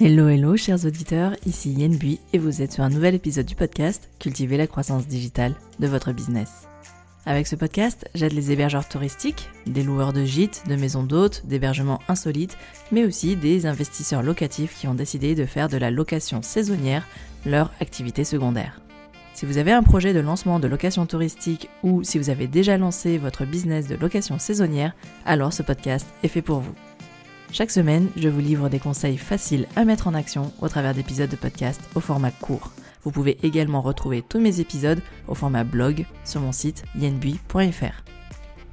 Hello hello chers auditeurs, ici Yen Bui et vous êtes sur un nouvel épisode du podcast Cultiver la croissance digitale de votre business. Avec ce podcast, j'aide les hébergeurs touristiques, des loueurs de gîtes, de maisons d'hôtes, d'hébergements insolites, mais aussi des investisseurs locatifs qui ont décidé de faire de la location saisonnière leur activité secondaire. Si vous avez un projet de lancement de location touristique ou si vous avez déjà lancé votre business de location saisonnière, alors ce podcast est fait pour vous. Chaque semaine, je vous livre des conseils faciles à mettre en action au travers d'épisodes de podcast au format court. Vous pouvez également retrouver tous mes épisodes au format blog sur mon site yenbui.fr.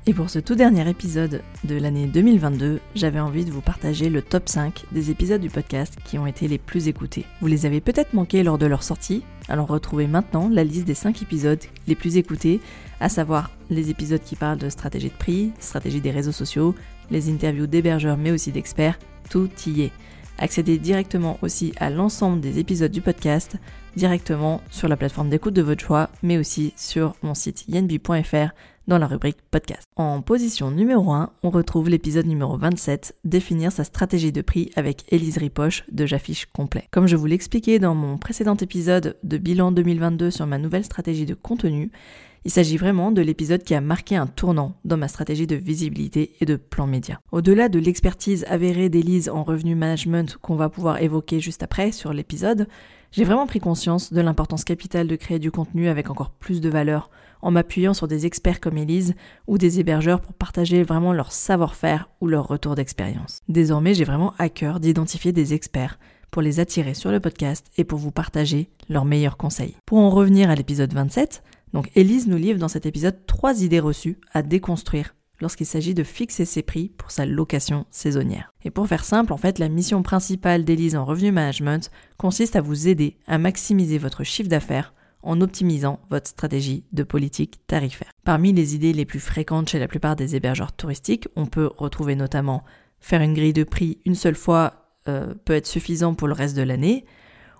Et pour ce tout dernier épisode de l'année 2022, j'avais envie de vous partager le top 5 des épisodes du podcast qui ont été les plus écoutés. Vous les avez peut-être manqués lors de leur sortie, alors retrouvez maintenant la liste des 5 épisodes les plus écoutés, à savoir les épisodes qui parlent de stratégie de prix, stratégie des réseaux sociaux, les interviews d'hébergeurs mais aussi d'experts, tout y est. Accédez directement aussi à l'ensemble des épisodes du podcast directement sur la plateforme d'écoute de votre choix, mais aussi sur mon site yenbi.fr dans la rubrique podcast. En position numéro 1, on retrouve l'épisode numéro 27, définir sa stratégie de prix avec Elise Ripoche de J'affiche complet. Comme je vous l'expliquais dans mon précédent épisode de bilan 2022 sur ma nouvelle stratégie de contenu, il s'agit vraiment de l'épisode qui a marqué un tournant dans ma stratégie de visibilité et de plan média. Au-delà de l'expertise avérée d'Elise en revenu management qu'on va pouvoir évoquer juste après sur l'épisode, j'ai vraiment pris conscience de l'importance capitale de créer du contenu avec encore plus de valeur en m'appuyant sur des experts comme Elise ou des hébergeurs pour partager vraiment leur savoir-faire ou leur retour d'expérience. Désormais, j'ai vraiment à cœur d'identifier des experts pour les attirer sur le podcast et pour vous partager leurs meilleurs conseils. Pour en revenir à l'épisode 27, donc Elise nous livre dans cet épisode trois idées reçues à déconstruire lorsqu'il s'agit de fixer ses prix pour sa location saisonnière. Et pour faire simple, en fait, la mission principale d'Elise en revenu management consiste à vous aider à maximiser votre chiffre d'affaires en optimisant votre stratégie de politique tarifaire. Parmi les idées les plus fréquentes chez la plupart des hébergeurs touristiques, on peut retrouver notamment faire une grille de prix une seule fois euh, peut être suffisant pour le reste de l'année,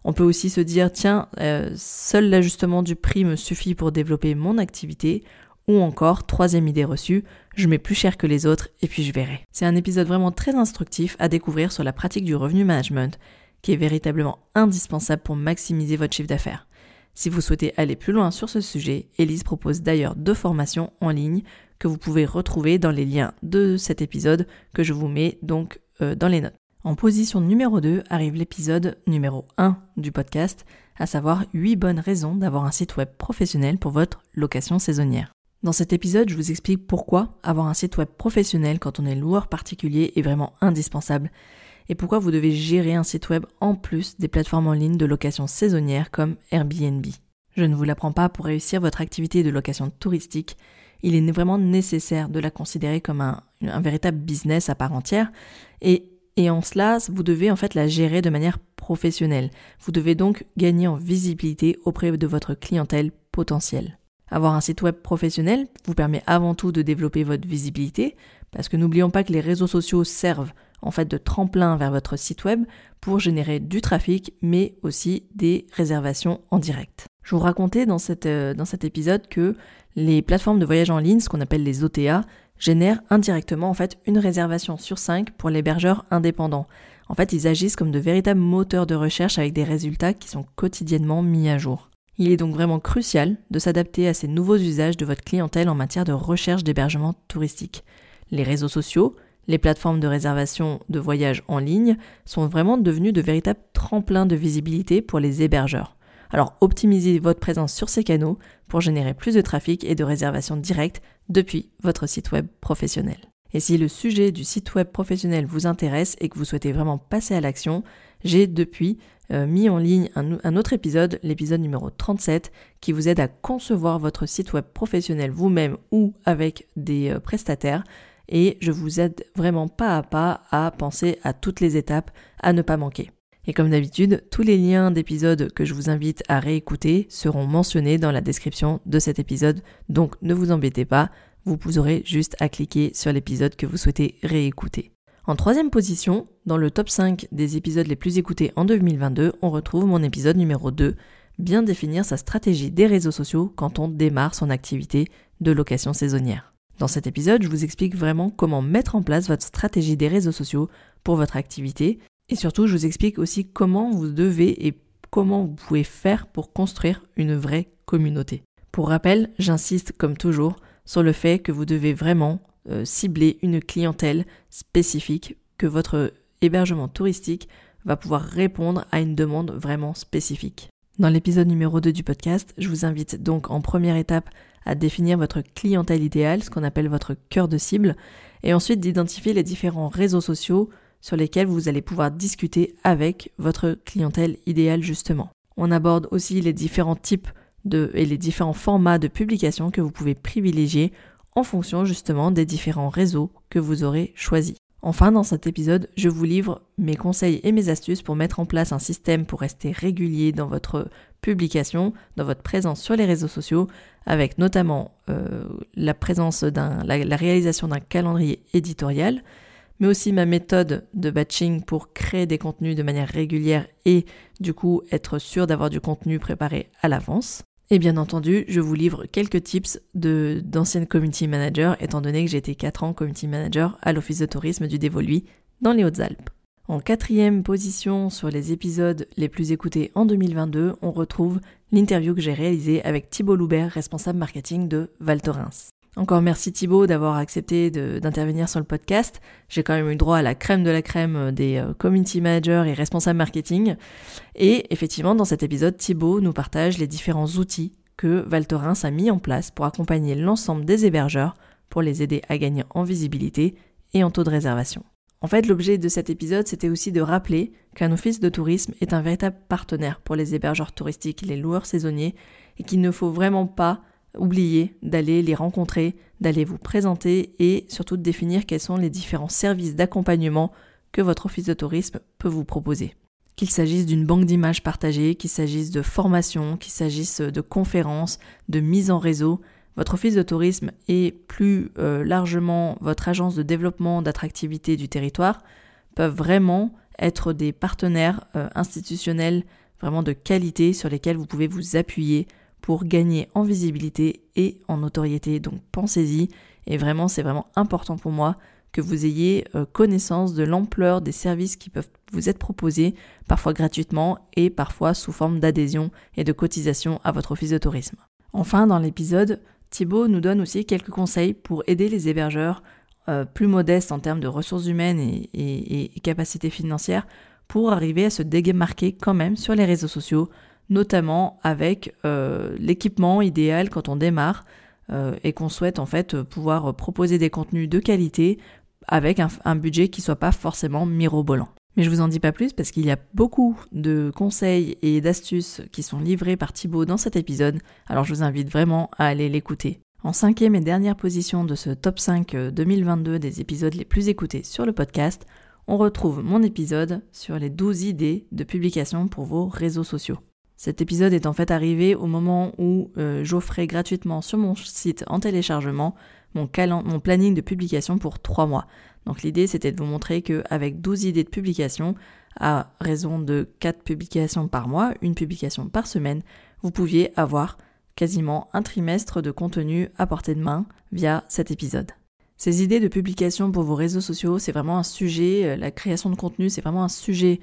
on peut aussi se dire, tiens, euh, seul l'ajustement du prix me suffit pour développer mon activité, ou encore, troisième idée reçue, je mets plus cher que les autres et puis je verrai. C'est un épisode vraiment très instructif à découvrir sur la pratique du revenu management, qui est véritablement indispensable pour maximiser votre chiffre d'affaires. Si vous souhaitez aller plus loin sur ce sujet, Elise propose d'ailleurs deux formations en ligne que vous pouvez retrouver dans les liens de cet épisode que je vous mets donc euh, dans les notes. En position numéro 2 arrive l'épisode numéro 1 du podcast, à savoir 8 bonnes raisons d'avoir un site web professionnel pour votre location saisonnière. Dans cet épisode, je vous explique pourquoi avoir un site web professionnel quand on est loueur particulier est vraiment indispensable et pourquoi vous devez gérer un site web en plus des plateformes en ligne de location saisonnière comme Airbnb. Je ne vous l'apprends pas pour réussir votre activité de location touristique, il est vraiment nécessaire de la considérer comme un, un véritable business à part entière et et en cela, vous devez en fait la gérer de manière professionnelle. Vous devez donc gagner en visibilité auprès de votre clientèle potentielle. Avoir un site web professionnel vous permet avant tout de développer votre visibilité, parce que n'oublions pas que les réseaux sociaux servent en fait de tremplin vers votre site web pour générer du trafic, mais aussi des réservations en direct. Je vous racontais dans, cette, euh, dans cet épisode que les plateformes de voyage en ligne, ce qu'on appelle les OTA, génèrent indirectement en fait une réservation sur 5 pour l'hébergeur indépendant. En fait, ils agissent comme de véritables moteurs de recherche avec des résultats qui sont quotidiennement mis à jour. Il est donc vraiment crucial de s'adapter à ces nouveaux usages de votre clientèle en matière de recherche d'hébergement touristique. Les réseaux sociaux, les plateformes de réservation de voyages en ligne sont vraiment devenus de véritables tremplins de visibilité pour les hébergeurs. Alors optimisez votre présence sur ces canaux pour générer plus de trafic et de réservations directes depuis votre site web professionnel. Et si le sujet du site web professionnel vous intéresse et que vous souhaitez vraiment passer à l'action, j'ai depuis euh, mis en ligne un, autre épisode, l'épisode numéro 37, qui vous aide à concevoir votre site web professionnel vous-même ou avec des euh, prestataires. Et je vous aide vraiment pas à pas à penser à toutes les étapes à ne pas manquer. Et comme d'habitude, tous les liens d'épisodes que je vous invite à réécouter seront mentionnés dans la description de cet épisode, donc ne vous embêtez pas, vous aurez juste à cliquer sur l'épisode que vous souhaitez réécouter. En troisième position, dans le top 5 des épisodes les plus écoutés en 2022, on retrouve mon épisode numéro 2, bien définir sa stratégie des réseaux sociaux quand on démarre son activité de location saisonnière. Dans cet épisode, je vous explique vraiment comment mettre en place votre stratégie des réseaux sociaux pour votre activité Et surtout, je vous explique aussi comment vous devez et comment vous pouvez faire pour construire une vraie communauté. Pour rappel, j'insiste comme toujours sur le fait que vous devez vraiment euh, cibler une clientèle spécifique, que votre hébergement touristique va pouvoir répondre à une demande vraiment spécifique. Dans l'épisode numéro 2 du podcast, je vous invite donc en première étape à définir votre clientèle idéale, ce qu'on appelle votre cœur de cible, et ensuite d'identifier les différents réseaux sociaux sur lesquels vous allez pouvoir discuter avec votre clientèle idéale justement. On aborde aussi les différents types de, et les différents formats de publication que vous pouvez privilégier en fonction justement des différents réseaux que vous aurez choisis. Enfin, dans cet épisode, je vous livre mes conseils et mes astuces pour mettre en place un système pour rester régulier dans votre publication, dans votre présence sur les réseaux sociaux, avec notamment euh, la présence la réalisation d'un calendrier éditorial, mais aussi ma méthode de batching pour créer des contenus de manière régulière et du coup être sûr d'avoir du contenu préparé à l'avance. Et bien entendu, je vous livre quelques tips d'ancienne community manager, étant donné que j'ai été 4 ans community manager à l'Office de tourisme du Dévoluy dans les Hautes-Alpes. En quatrième position sur les épisodes les plus écoutés en 2022, on retrouve l'interview que j'ai réalisée avec Thibault Loubert, responsable marketing de Val Thorens. Encore merci Thibaut d'avoir accepté d'intervenir sur le podcast. J'ai quand même eu droit à la crème de la crème euh, des euh, community managers et responsables marketing. Et effectivement, dans cet épisode, Thibaut nous partage les différents outils que Valtorins a mis en place pour accompagner l'ensemble des hébergeurs pour les aider à gagner en visibilité et en taux de réservation. En fait, l'objet de cet épisode, c'était aussi de rappeler qu'un office de tourisme est un véritable partenaire pour les hébergeurs touristiques et les loueurs saisonniers et qu'il ne faut vraiment pas oubliez d'aller les rencontrer, d'aller vous présenter et surtout de définir quels sont les différents services d'accompagnement que votre office de tourisme peut vous proposer. Qu'il s'agisse d'une banque d'images partagée, qu'il s'agisse de formation, qu'il s'agisse de conférences, de mise en réseau, votre office de tourisme et plus euh, largement votre agence de développement d'attractivité du territoire peuvent vraiment être des partenaires euh, institutionnels vraiment de qualité sur lesquels vous pouvez vous appuyer pour gagner en visibilité et en notoriété. Donc pensez-y et vraiment c'est vraiment important pour moi que vous ayez euh, connaissance de l'ampleur des services qui peuvent vous être proposés, parfois gratuitement et parfois sous forme d'adhésion et de cotisation à votre office de tourisme. Enfin, dans l'épisode, Thibaut nous donne aussi quelques conseils pour aider les hébergeurs euh, plus modestes en termes de ressources humaines et, capacités financières pour arriver à se démarquer quand même sur les réseaux sociaux, notamment avec euh, l'équipement idéal quand on démarre euh, et qu'on souhaite en fait pouvoir proposer des contenus de qualité avec un, budget qui soit pas forcément mirobolant. Mais je vous en dis pas plus parce qu'il y a beaucoup de conseils et d'astuces qui sont livrés par Thibaut dans cet épisode, alors je vous invite vraiment à aller l'écouter. En cinquième et dernière position de ce top 5 2022 des épisodes les plus écoutés sur le podcast, on retrouve mon épisode sur les 12 idées de publication pour vos réseaux sociaux. Cet épisode est en fait arrivé au moment où euh, j'offrais gratuitement sur mon site en téléchargement mon, planning de publication pour 3 mois. Donc l'idée c'était de vous montrer qu'avec 12 idées de publication, à raison de 4 publications par mois, une publication par semaine, vous pouviez avoir quasiment un trimestre de contenu à portée de main via cet épisode. Ces idées de publication pour vos réseaux sociaux, c'est vraiment un sujet, euh, la création de contenu, c'est vraiment un sujet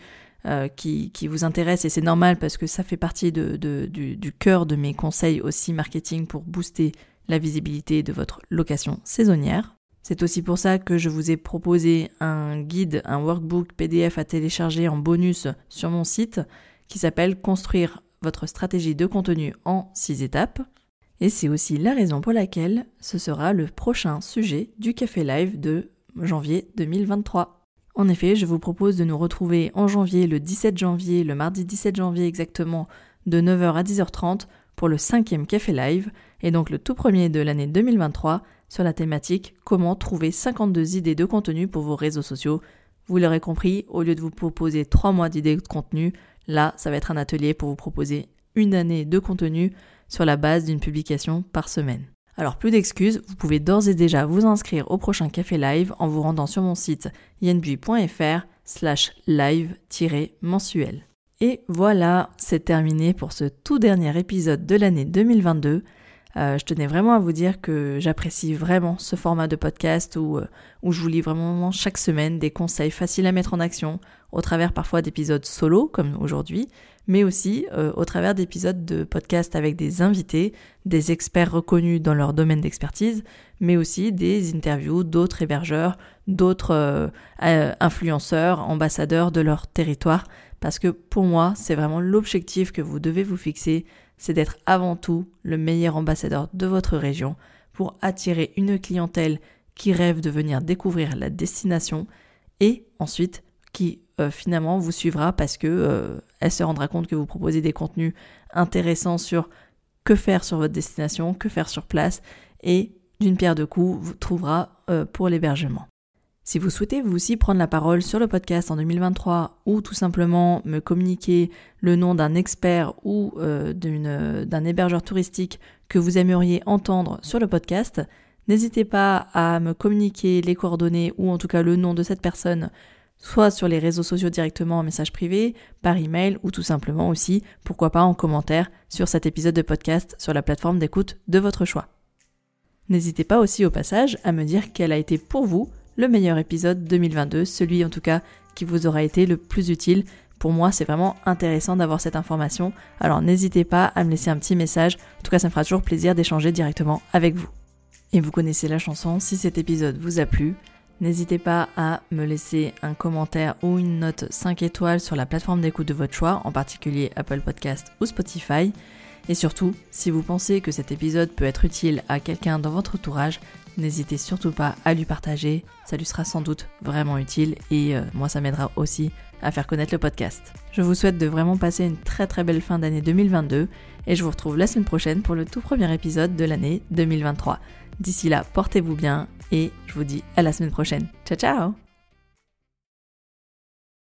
euh, qui, vous intéresse et c'est normal parce que ça fait partie du cœur de mes conseils aussi marketing pour booster la visibilité de votre location saisonnière. C'est aussi pour ça que je vous ai proposé un guide, un workbook PDF à télécharger en bonus sur mon site qui s'appelle Construire votre stratégie de contenu en 6 étapes. Et c'est aussi la raison pour laquelle ce sera le prochain sujet du Café Live de janvier 2023. En effet, je vous propose de nous retrouver en janvier, le 17 janvier, le mardi 17 janvier exactement, de 9h à 10h30 pour le cinquième Café Live, et donc le tout premier de l'année 2023, sur la thématique Comment trouver 52 idées de contenu pour vos réseaux sociaux. Vous l'aurez compris, au lieu de vous proposer 3 mois d'idées de contenu, là, ça va être un atelier pour vous proposer une année de contenu sur la base d'une publication par semaine. Alors plus d'excuses, vous pouvez d'ores et déjà vous inscrire au prochain café live en vous rendant sur mon site yenbui.fr slash live-mensuel. Et voilà, c'est terminé pour ce tout dernier épisode de l'année 2022. je tenais vraiment à vous dire que j'apprécie vraiment ce format de podcast où, où je vous lis vraiment chaque semaine des conseils faciles à mettre en action au travers parfois d'épisodes solo comme aujourd'hui, mais aussi euh, au travers d'épisodes de podcast avec des invités, des experts reconnus dans leur domaine d'expertise, mais aussi des interviews d'autres hébergeurs, d'autres euh, euh, influenceurs, ambassadeurs de leur territoire, parce que pour moi, c'est vraiment l'objectif que vous devez vous fixer, c'est d'être avant tout le meilleur ambassadeur de votre région pour attirer une clientèle qui rêve de venir découvrir la destination et ensuite qui euh, finalement vous suivra parce que euh, elle se rendra compte que vous proposez des contenus intéressants sur que faire sur votre destination, que faire sur place et d'une pierre de coups vous trouvera euh, pour l'hébergement. Si vous souhaitez vous aussi prendre la parole sur le podcast en 2023 ou tout simplement me communiquer le nom d'un expert ou d'un hébergeur touristique que vous aimeriez entendre sur le podcast, n'hésitez pas à me communiquer les coordonnées ou en tout cas le nom de cette personne soit sur les réseaux sociaux directement en message privé, par email ou tout simplement aussi, pourquoi pas en commentaire sur cet épisode de podcast sur la plateforme d'écoute de votre choix. N'hésitez pas aussi au passage à me dire quel a été pour vous le meilleur épisode 2022, celui en tout cas qui vous aura été le plus utile. Pour moi, c'est vraiment intéressant d'avoir cette information, alors n'hésitez pas à me laisser un petit message, en tout cas ça me fera toujours plaisir d'échanger directement avec vous. Et vous connaissez la chanson, si cet épisode vous a plu, N'hésitez pas à me laisser un commentaire ou une note 5 étoiles sur la plateforme d'écoute de votre choix, en particulier Apple Podcast ou Spotify. Et surtout, si vous pensez que cet épisode peut être utile à quelqu'un dans votre entourage, n'hésitez surtout pas à lui partager, ça lui sera sans doute vraiment utile et euh, moi ça m'aidera aussi à faire connaître le podcast. Je vous souhaite de vraiment passer une très très belle fin d'année 2022 et je vous retrouve la semaine prochaine pour le tout premier épisode de l'année 2023. D'ici là, portez-vous bien et je vous dis à la semaine prochaine. Ciao ciao